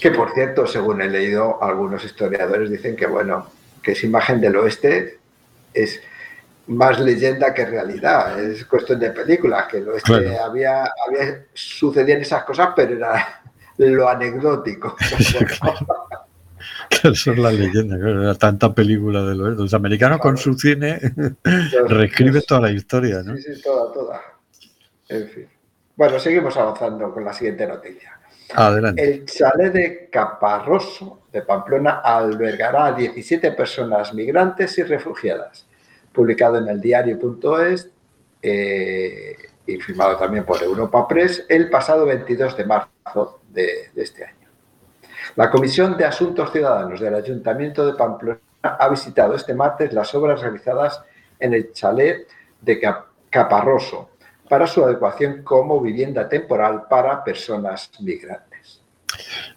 Que por cierto, según he leído, algunos historiadores dicen que bueno, que esa imagen del oeste es más leyenda que realidad, es cuestión de películas, que oeste Claro. había, había sucedían esas cosas, pero era lo anecdótico. <laughs> Eso es la leyenda, claro, era tanta película de los, los americanos con su cine reescriben toda la historia, ¿no? Sí, sí, toda, toda. En fin. Bueno, seguimos avanzando con la siguiente noticia. Adelante. El chalet de Caparroso de Pamplona albergará a 17 personas migrantes y refugiadas. Publicado en el diario.es eh, y firmado también por Europa Press el pasado 22 de marzo de, este año. La Comisión de Asuntos Ciudadanos del Ayuntamiento de Pamplona ha visitado este martes las obras realizadas en el chalet de Cap- Caparroso para su adecuación como vivienda temporal para personas migrantes.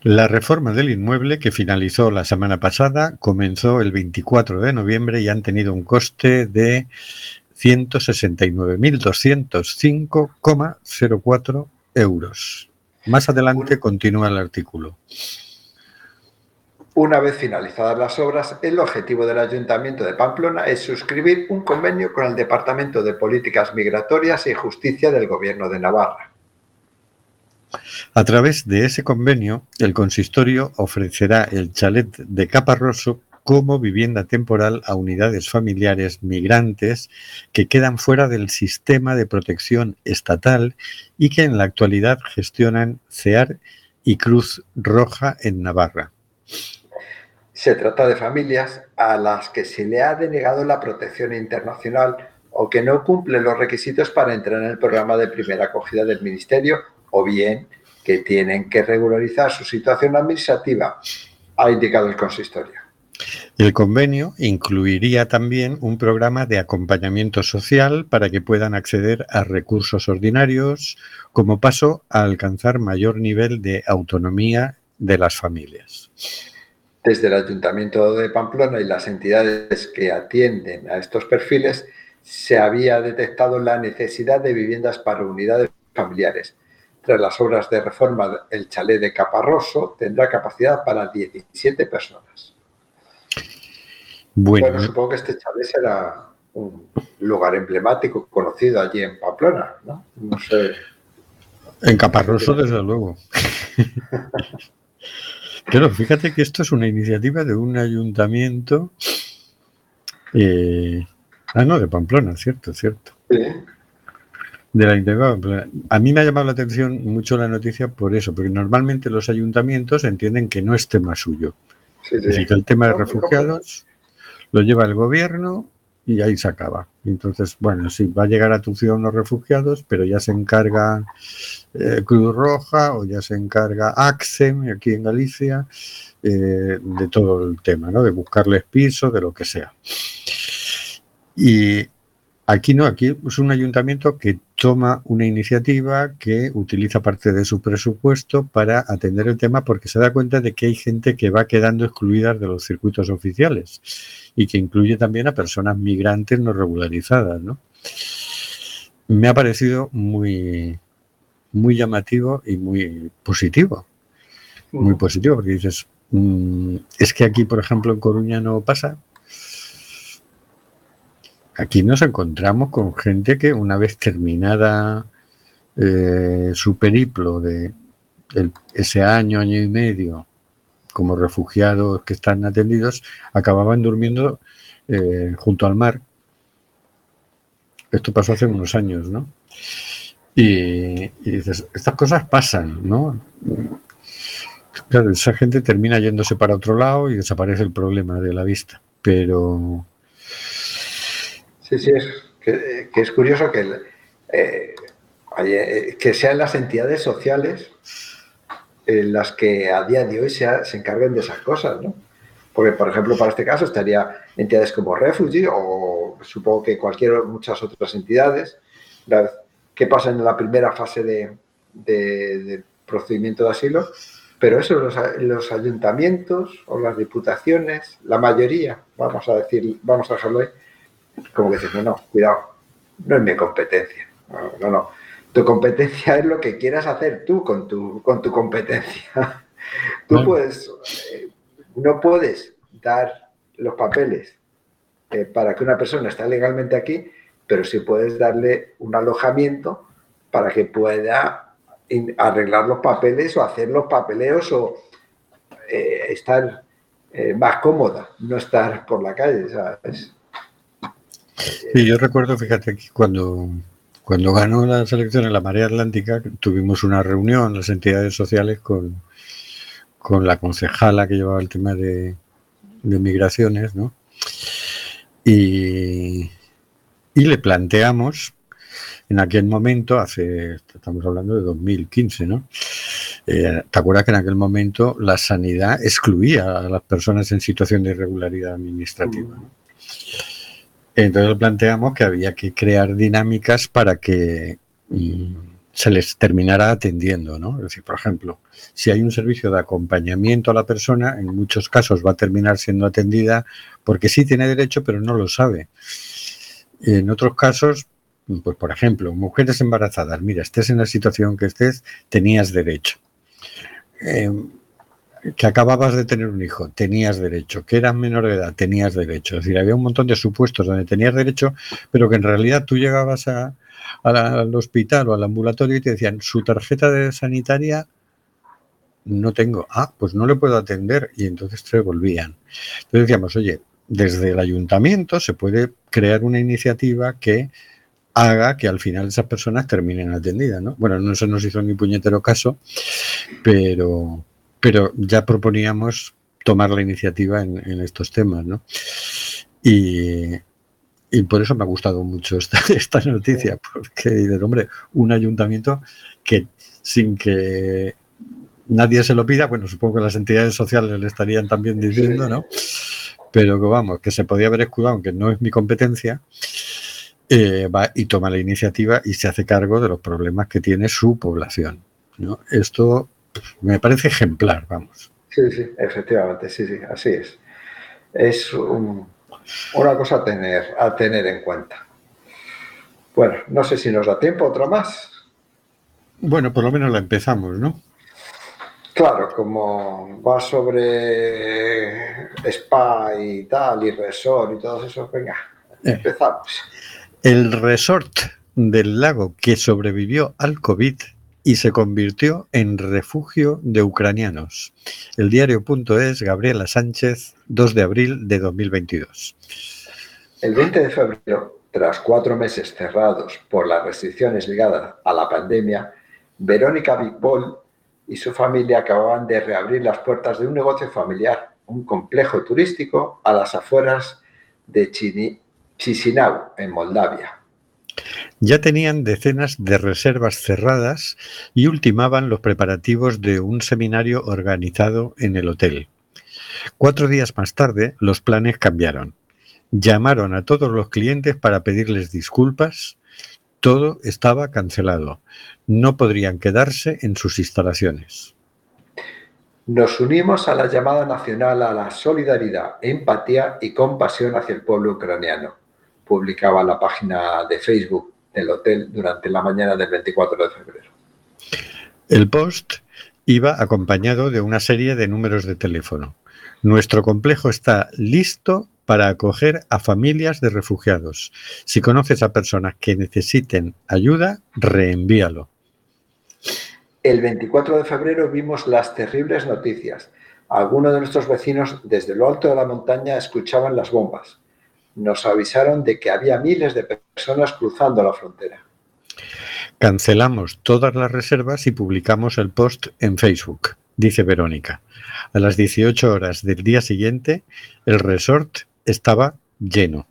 La reforma del inmueble que finalizó la semana pasada comenzó el 24 de noviembre y han tenido un coste de 169.205,04 euros. Más adelante continúa el artículo. Una vez finalizadas las obras, el objetivo del Ayuntamiento de Pamplona es suscribir un convenio con el Departamento de Políticas Migratorias y Justicia del Gobierno de Navarra. A través de ese convenio, el consistorio ofrecerá el chalet de Caparroso como vivienda temporal a unidades familiares migrantes que quedan fuera del sistema de protección estatal y que en la actualidad gestionan CEAR y Cruz Roja en Navarra. Se trata de familias a las que se le ha denegado la protección internacional o que no cumplen los requisitos para entrar en el programa de primera acogida del Ministerio o bien que tienen que regularizar su situación administrativa, ha indicado el consistorio. El convenio incluiría también un programa de acompañamiento social para que puedan acceder a recursos ordinarios como paso a alcanzar mayor nivel de autonomía de las familias. Desde el Ayuntamiento de Pamplona y las entidades que atienden a estos perfiles, se había detectado la necesidad de viviendas para unidades familiares. Tras las obras de reforma, el chalet de Caparroso tendrá capacidad para 17 personas. Bueno, Bueno, supongo que este chalet será un lugar emblemático conocido allí en Pamplona, ¿no? No sé. en Caparroso desde luego. <laughs> Pero fíjate que esto es una iniciativa de un ayuntamiento. eh, ah, no, de Pamplona, cierto, cierto. Sí, De Pamplona. A mí me ha llamado la atención mucho la noticia por eso, porque normalmente los ayuntamientos entienden que no es tema suyo. sí, Es decir, que el tema de refugiados lo lleva el gobierno y ahí se acaba. Entonces, bueno, sí, va a llegar a tu ciudad los refugiados, pero ya se encarga eh, Cruz Roja o ya se encarga AXEM aquí en Galicia eh, de todo el tema, ¿no? De buscarles piso, de lo que sea. Y aquí no, aquí es un ayuntamiento que toma una iniciativa que utiliza parte de su presupuesto para atender el tema porque se da cuenta de que hay gente que va quedando excluida de los circuitos oficiales y que incluye también a personas migrantes no regularizadas, ¿no? Me ha parecido muy, muy llamativo y muy positivo muy positivo, porque dices, mm, es que aquí, por ejemplo, en Coruña no pasa. Aquí nos encontramos con gente que una vez terminada eh, su periplo de ese año, año y medio, como refugiados que están atendidos, acababan durmiendo eh, junto al mar. Esto pasó hace unos años, ¿no? Y, y dices, estas cosas pasan, ¿no? Claro, esa gente termina yéndose para otro lado y desaparece el problema de la vista. Pero Sí, sí, es, que, que es curioso que, eh, eh, que sean las entidades sociales en las que a día de hoy se, se encarguen de esas cosas, ¿no? Porque, por ejemplo, para este caso estaría entidades como Refugee o supongo que cualquier muchas otras entidades. La- ¿Qué pasa en la primera fase de, de- procedimiento de asilo? Pero eso, los, los ayuntamientos o las diputaciones, la mayoría, vamos a decir, vamos a dejarlo ahí, como que dices, no, no, cuidado, no es mi competencia. No, no, no. Tu competencia es lo que quieras hacer tú con tu, con tu competencia. <laughs> Tú puedes, eh, no puedes dar los papeles eh, para que una persona esté legalmente aquí, pero sí puedes darle un alojamiento para que pueda arreglar los papeles o hacer los papeleos o eh, estar más cómoda, no estar por la calle, ¿sabes? Sí, yo recuerdo, fíjate, que cuando, cuando ganó las elecciones la Marea Atlántica, tuvimos una reunión, las entidades sociales, con, con la concejala que llevaba el tema de, de migraciones, ¿no? Y, y le planteamos en aquel momento, hace, estamos hablando de 2015, ¿no? Eh, ¿Te acuerdas que en aquel momento la sanidad excluía a las personas en situación de irregularidad administrativa? ¿no? Entonces planteamos que había que crear dinámicas para que mm, se les terminara atendiendo, ¿no? Es decir, por ejemplo, si hay un servicio de acompañamiento a la persona, en muchos casos va a terminar siendo atendida porque sí tiene derecho, pero no lo sabe. En otros casos, pues por ejemplo, mujeres embarazadas, mira, estés en la situación que estés, tenías derecho. Eh, que acababas de tener un hijo, tenías derecho, que eras menor de edad, tenías derecho. Es decir, había un montón de supuestos donde tenías derecho, pero que en realidad tú llegabas a, al hospital o al ambulatorio y te decían, su tarjeta de sanitaria no tengo. Ah, pues no le puedo atender y entonces te volvían. Entonces decíamos, oye, desde el ayuntamiento se puede crear una iniciativa que haga que al final esas personas terminen atendidas, ¿no? Bueno, no se nos hizo ni puñetero caso, pero, pero ya proponíamos tomar la iniciativa en, en estos temas, ¿no? Y, y por eso me ha gustado mucho esta, <laughs> esta noticia, porque dices, hombre, un ayuntamiento que sin que nadie se lo pida, bueno, supongo que las entidades sociales le estarían también diciendo, ¿no? Pero que vamos, que se podía haber escudado, aunque no es mi competencia, eh, va y toma la iniciativa y se hace cargo de los problemas que tiene su población. ¿no? Esto me parece ejemplar, vamos. Sí, sí, efectivamente, sí, sí, así es. Es un- una cosa a tener, a tener en cuenta. Bueno, no sé si nos da tiempo, otra más. Bueno, por lo menos la empezamos, ¿no? Claro, como va sobre spa y tal, y resort y todo eso, venga, Eh. empezamos. El resort del lago que sobrevivió al COVID y se convirtió en refugio de ucranianos. El diario.es, Gabriela Sánchez, 2 de abril de 2022. El 20 de febrero, tras cuatro meses cerrados por las restricciones ligadas a la pandemia, Verónica Bigbol y su familia acababan de reabrir las puertas de un negocio familiar, un complejo turístico a las afueras de Chisinau, en Moldavia. Ya tenían decenas de reservas cerradas y ultimaban los preparativos de un seminario organizado en el hotel. Cuatro días más tarde, los planes cambiaron. Llamaron a todos los clientes para pedirles disculpas. Todo estaba cancelado. No podrían quedarse en sus instalaciones. Nos unimos a la llamada nacional a la solidaridad, empatía y compasión hacia el pueblo ucraniano, publicaba la página de Facebook del hotel durante la mañana del 24 de febrero. El post iba acompañado de una serie de números de teléfono. Nuestro complejo está listo para acoger a familias de refugiados. Si conoces a personas que necesiten ayuda, reenvíalo. El 24 de febrero vimos las terribles noticias. Algunos de nuestros vecinos desde lo alto de la montaña escuchaban las bombas. Nos avisaron de que había miles de personas cruzando la frontera. Cancelamos todas las reservas y publicamos el post en Facebook, dice Verónica. A las 18 horas del día siguiente, el resort estaba lleno.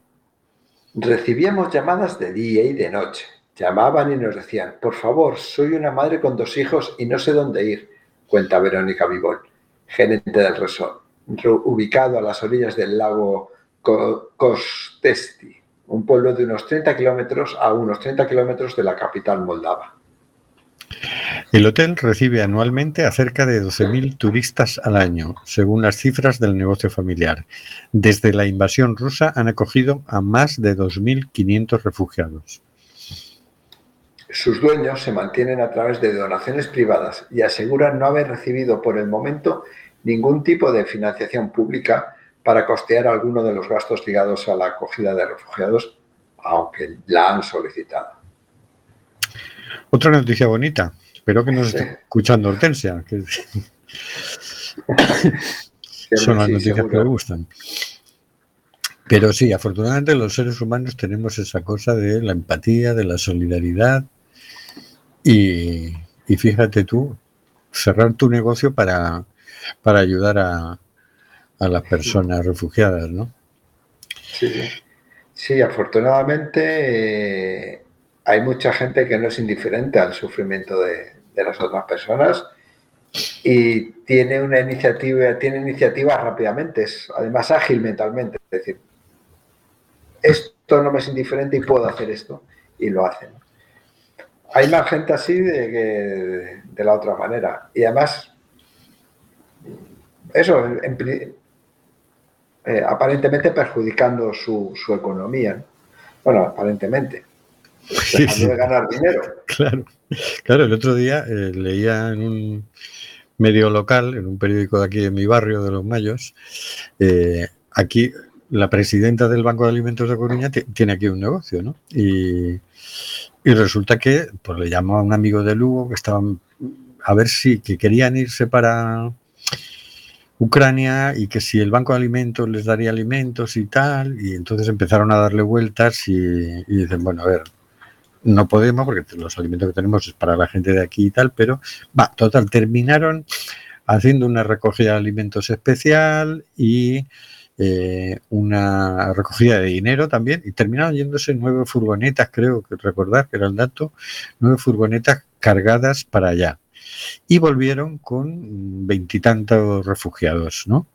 Recibíamos llamadas de día y de noche. Llamaban y nos decían, por favor, soy una madre con dos hijos y no sé dónde ir, cuenta Verónica Vivol, gerente del resort, ubicado a las orillas del lago Kostesti, un pueblo de unos 30 kilómetros a unos 30 kilómetros de la capital moldava. El hotel recibe anualmente a cerca de 12.000 turistas al año, según las cifras del negocio familiar. Desde la invasión rusa han acogido a más de 2.500 refugiados. Sus dueños se mantienen a través de donaciones privadas y aseguran no haber recibido por el momento ningún tipo de financiación pública para costear alguno de los gastos ligados a la acogida de refugiados, aunque la han solicitado. Otra noticia bonita. Espero que nos Sí. esté escuchando Hortensia, que <laughs> son las sí, noticias que me gustan. Pero sí, afortunadamente los seres humanos tenemos esa cosa de la empatía, de la solidaridad y, y fíjate tú, cerrar tu negocio para, para ayudar a, a las personas refugiadas, ¿no? Sí, sí. Sí, afortunadamente eh, hay mucha gente que no es indiferente al sufrimiento de, de las otras personas y tiene una iniciativa, tiene iniciativas rápidamente, es además ágil mentalmente, es decir, esto no me es indiferente y puedo hacer esto y lo hacen. Hay más gente así de, que de la otra manera y además eso en- eh, aparentemente perjudicando su, su economía. ¿no? Bueno, aparentemente. Dejando sí. de ganar dinero. Claro, claro, el otro día eh, leía en un medio local, en un periódico de aquí de mi barrio, de Los Mayos, eh, aquí la presidenta del Banco de Alimentos de Coruña ti- tiene aquí un negocio, ¿no? Y, y resulta que pues, le llamó a un amigo de Lugo que estaban a ver si que querían irse para Ucrania y que si el Banco de Alimentos les daría alimentos y tal, y entonces empezaron a darle vueltas y, dicen, bueno, a ver, no podemos porque los alimentos que tenemos es para la gente de aquí y tal, pero va, total, terminaron haciendo una recogida de alimentos especial y eh, una recogida de dinero también y terminaron yéndose nueve furgonetas, creo que recordar que era el dato, nueve furgonetas cargadas para allá y volvieron con veintitantos refugiados, ¿no?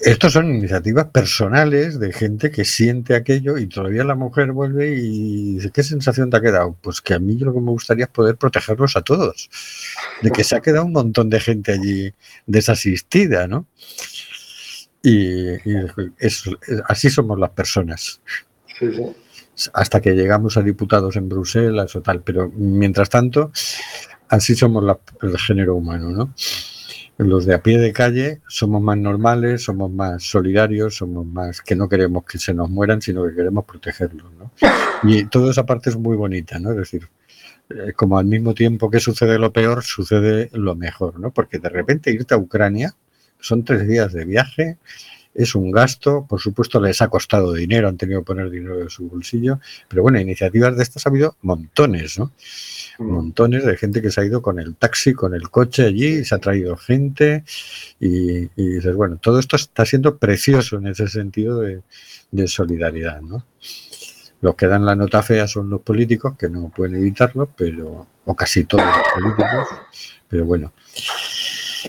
Estos son iniciativas personales de gente que siente aquello y todavía la mujer vuelve y dice, ¿qué sensación te ha quedado? Pues que a mí lo que me gustaría es poder protegerlos a todos. De que se ha quedado un montón de gente allí desasistida, ¿no? Y, así somos las personas Sí, sí. Hasta que llegamos a diputados en Bruselas o tal, pero mientras tanto, así somos la- el género humano, ¿no? Los de a pie de calle somos más normales, somos más solidarios, somos más que no queremos que se nos mueran, sino que queremos protegerlos, ¿no? Y toda esa parte es muy bonita, ¿no? Es decir, eh, como al mismo tiempo que sucede lo peor, sucede lo mejor, ¿no? Porque de repente irte a Ucrania son tres días de viaje, es un gasto, por supuesto les ha costado dinero, han tenido que poner dinero de su bolsillo, pero bueno, iniciativas de estas ha habido montones, ¿no? Mm. Montones de gente que se ha ido con el taxi, con el coche allí, se ha traído gente y, y dices, bueno, todo esto está siendo precioso en ese sentido de, de solidaridad, ¿no? Los que dan la nota fea son los políticos, que no pueden evitarlo, pero, o casi todos los políticos, pero bueno.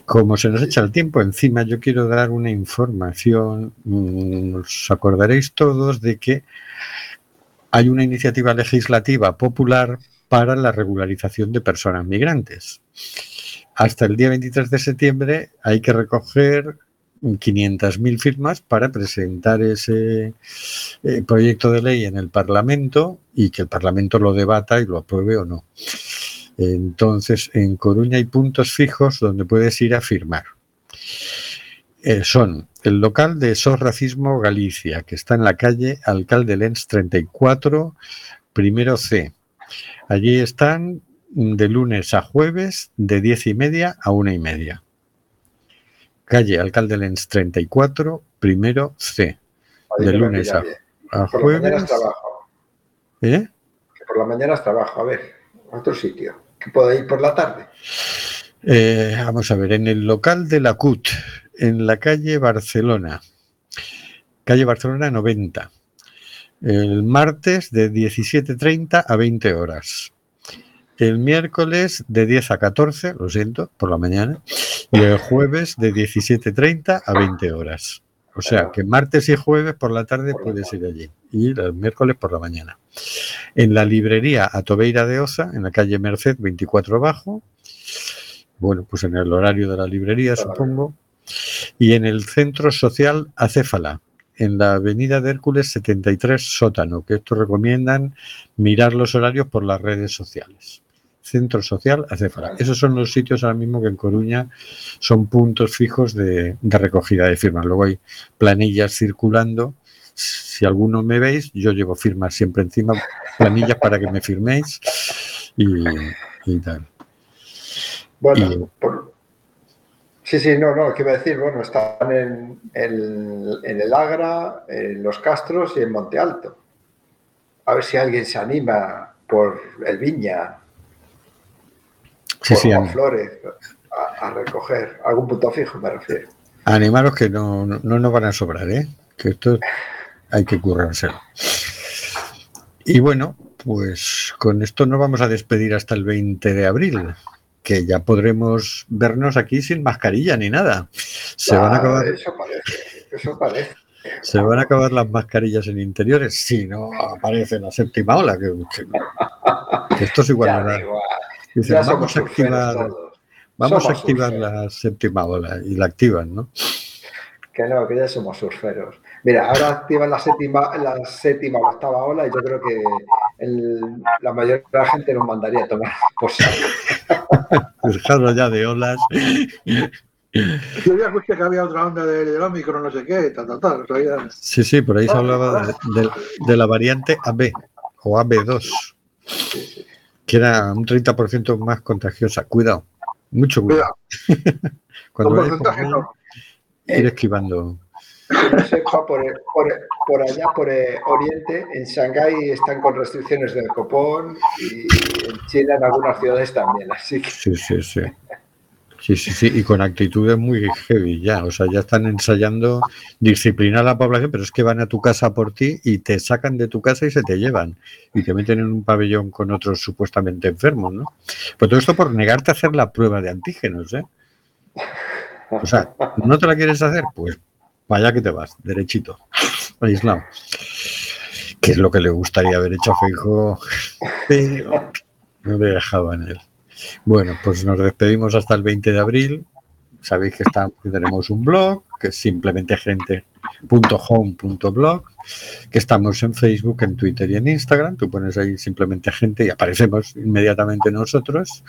Como se nos echa el tiempo encima, yo quiero dar una información. Mm, Os acordaréis todos de que hay una iniciativa legislativa popular para la regularización de personas migrantes. Hasta el día 23 de septiembre hay que recoger 500.000 firmas para presentar ese eh, proyecto de ley en el Parlamento y que el Parlamento lo debata y lo apruebe o no. Entonces, en Coruña hay puntos fijos donde puedes ir a firmar. Eh, son el local de SOS Racismo Galicia, que está en la calle Alcalde Lens 34, primero C. Allí están de lunes a jueves, de 10 y media a una y media. Calle Alcalde Lens 34, primero C. Ahí De lunes a, a Por la mañana jueves. es trabajo. ¿Eh? Que por la mañana es trabajo. A ver, a otro sitio. Que pueda ir por la tarde. Eh, vamos a ver, en el local de la CUT, en la calle Barcelona, calle Barcelona 90, el martes de 17.30 a 20 horas, el miércoles de 10 a 14, lo siento, por la mañana, y el jueves de 17.30 a 20 horas. O sea, que martes y jueves por la tarde puedes ir allí y el miércoles por la mañana. En la librería Atobeira de Oza, en la calle Merced 24 Bajo, bueno, pues en el horario de la librería, supongo. Y en el Centro Social Acéfala, en la Avenida de Hércules 73 Sótano, que esto recomiendan mirar los horarios por las redes sociales. Centro Social Acéfala. Esos son los sitios ahora mismo que en Coruña son puntos fijos de, de recogida de firmas. Luego hay planillas circulando. Si alguno me veis, yo llevo firmas siempre encima, planillas para que me firméis y, y tal. Bueno, Y- por- sí, sí, no, no, ¿qué iba a decir? Bueno, están en, el- en el Agra, en Los Castros y en Monte Alto. A ver si alguien se anima por el Viña, Sí, sí, Flores, a, a recoger algún punto fijo, me refiero. animaros que no, no, no nos van a sobrar, ¿eh? que esto hay que currárselo. Y bueno, pues con esto nos vamos a despedir hasta el 20 de abril, que ya podremos vernos aquí sin mascarilla ni nada. Se van a acabar, Eso parece, eso parece. se van a acabar las mascarillas en interiores si no aparece la séptima ola, que, que- esto es igual. Ya, igual. Dicen, Ya vamos a activar, vamos a activar surferos. la séptima ola y la activan, ¿no? Que no, que ya somos surferos. Mira, ahora activa la séptima, la séptima o octava ola y yo creo que el- la mayoría de la gente nos mandaría a tomar por saco. <laughs> Dejadlo ya de olas. Yo ya escuché que había otra onda de- del Omicron, no sé qué, tal, tal, tal. Sí, sí, por ahí se hablaba de, de- de la variante AB o AB2, que era un 30% más contagiosa. Cuidado, mucho cuidado. <laughs> Cuando Un vayas por ir esquivando. No sepa, por, por, por allá, por eh, Oriente, en Shanghái están con restricciones del copón y en China en algunas ciudades también. Así que Sí, sí, sí. Sí, sí, sí, y con actitudes muy heavy ya, o sea, ya están ensayando disciplinar a la población, pero es que van a tu casa por ti y te sacan de tu casa y se te llevan y te meten en un pabellón con otros supuestamente enfermos, ¿no? Pues todo esto por negarte a hacer la prueba de antígenos, ¿eh? O sea, ¿no te la quieres hacer? Pues vaya que te vas, derechito, aislado. Que es lo que le gustaría haber hecho a Feijóo, pero no le dejaban él. Bueno, pues nos despedimos hasta el 20 de abril. Sabéis que, está- tenemos un blog, que es simplemente gente.home.blog, que estamos en Facebook, en Twitter y en Instagram. Tú pones ahí simplemente gente y aparecemos inmediatamente nosotros.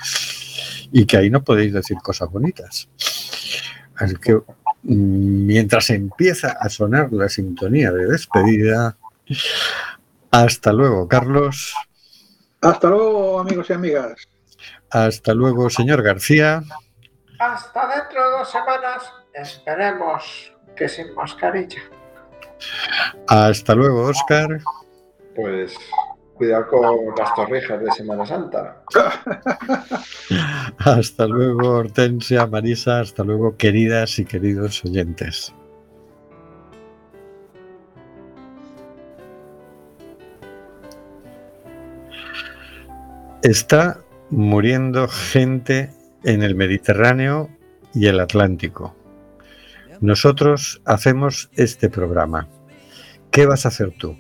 Y que ahí nos podéis decir cosas bonitas. Así que mm, mientras empieza a sonar la sintonía de despedida, hasta luego, Carlos. Hasta luego, amigos y amigas. Hasta luego, señor García. hasta dentro de dos semanas esperemos que sin mascarilla. Hasta luego, Oscar. Pues cuidado con las torrijas de Semana Santa. <laughs> Hasta luego, Hortensia, Marisa. Hasta luego, queridas y queridos oyentes. Está muriendo gente en el Mediterráneo y el Atlántico. Nosotros hacemos este programa. ¿Qué vas a hacer tú?